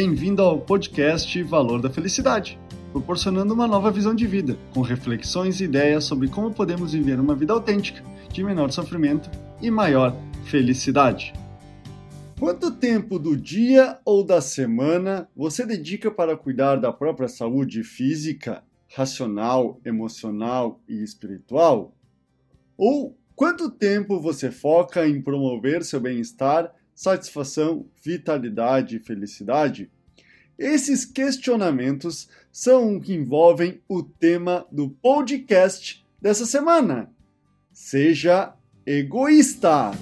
Bem-vindo ao podcast Valor da Felicidade, proporcionando uma nova visão de vida, com reflexões e ideias sobre como podemos viver uma vida autêntica, de menor sofrimento e maior felicidade. Quanto tempo do dia ou da semana você dedica para cuidar da própria saúde física, racional, emocional e espiritual? Ou quanto tempo você foca em promover seu bem-estar, satisfação, vitalidade e felicidade? Esses questionamentos são o que envolvem o tema do podcast dessa semana. Seja egoísta!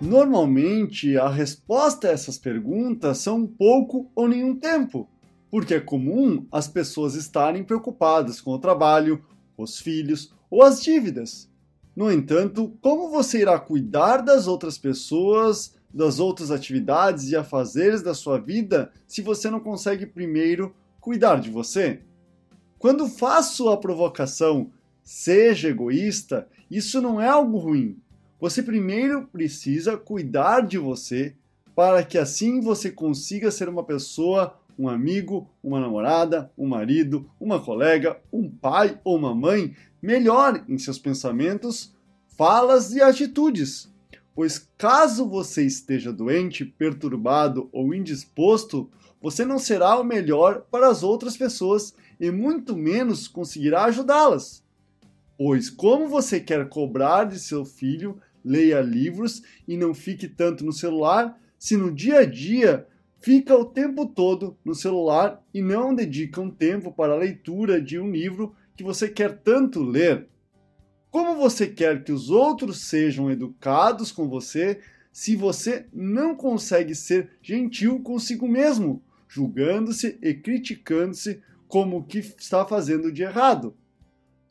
Normalmente, a resposta a essas perguntas são pouco ou nenhum tempo, porque é comum as pessoas estarem preocupadas com o trabalho, os filhos ou as dívidas. No entanto, como você irá cuidar das outras pessoas, das outras atividades e afazeres da sua vida se você não consegue primeiro cuidar de você? Quando faço a provocação seja egoísta, isso não é algo ruim você primeiro precisa cuidar de você para que assim você consiga ser uma pessoa, um amigo, uma namorada, um marido, uma colega, um pai ou uma mãe melhor em seus pensamentos, falas e atitudes. Pois caso você esteja doente, perturbado ou indisposto, você não será o melhor para as outras pessoas e muito menos conseguirá ajudá-las. Pois como você quer cobrar de seu filho leia livros e não fique tanto no celular, se no dia a dia fica o tempo todo no celular e não dedica um tempo para a leitura de um livro que você quer tanto ler? Como você quer que os outros sejam educados com você se você não consegue ser gentil consigo mesmo, julgando-se e criticando-se como o que está fazendo de errado?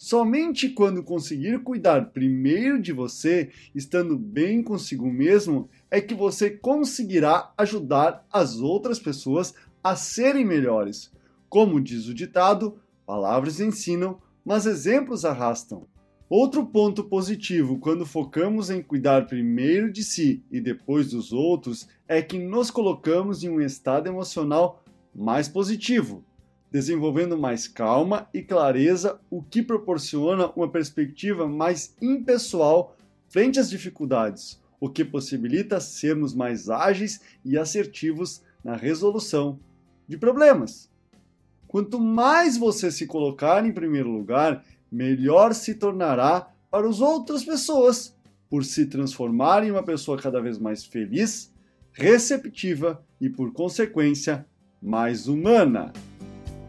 Somente quando conseguir cuidar primeiro de você, estando bem consigo mesmo, é que você conseguirá ajudar as outras pessoas a serem melhores. Como diz o ditado, palavras ensinam, mas exemplos arrastam. Outro ponto positivo quando focamos em cuidar primeiro de si e depois dos outros é que nos colocamos em um estado emocional mais positivo desenvolvendo mais calma e clareza, o que proporciona uma perspectiva mais impessoal frente às dificuldades, o que possibilita sermos mais ágeis e assertivos na resolução de problemas. Quanto mais você se colocar em primeiro lugar, melhor se tornará para as outras pessoas, por se transformar em uma pessoa cada vez mais feliz, receptiva e, por consequência, mais humana.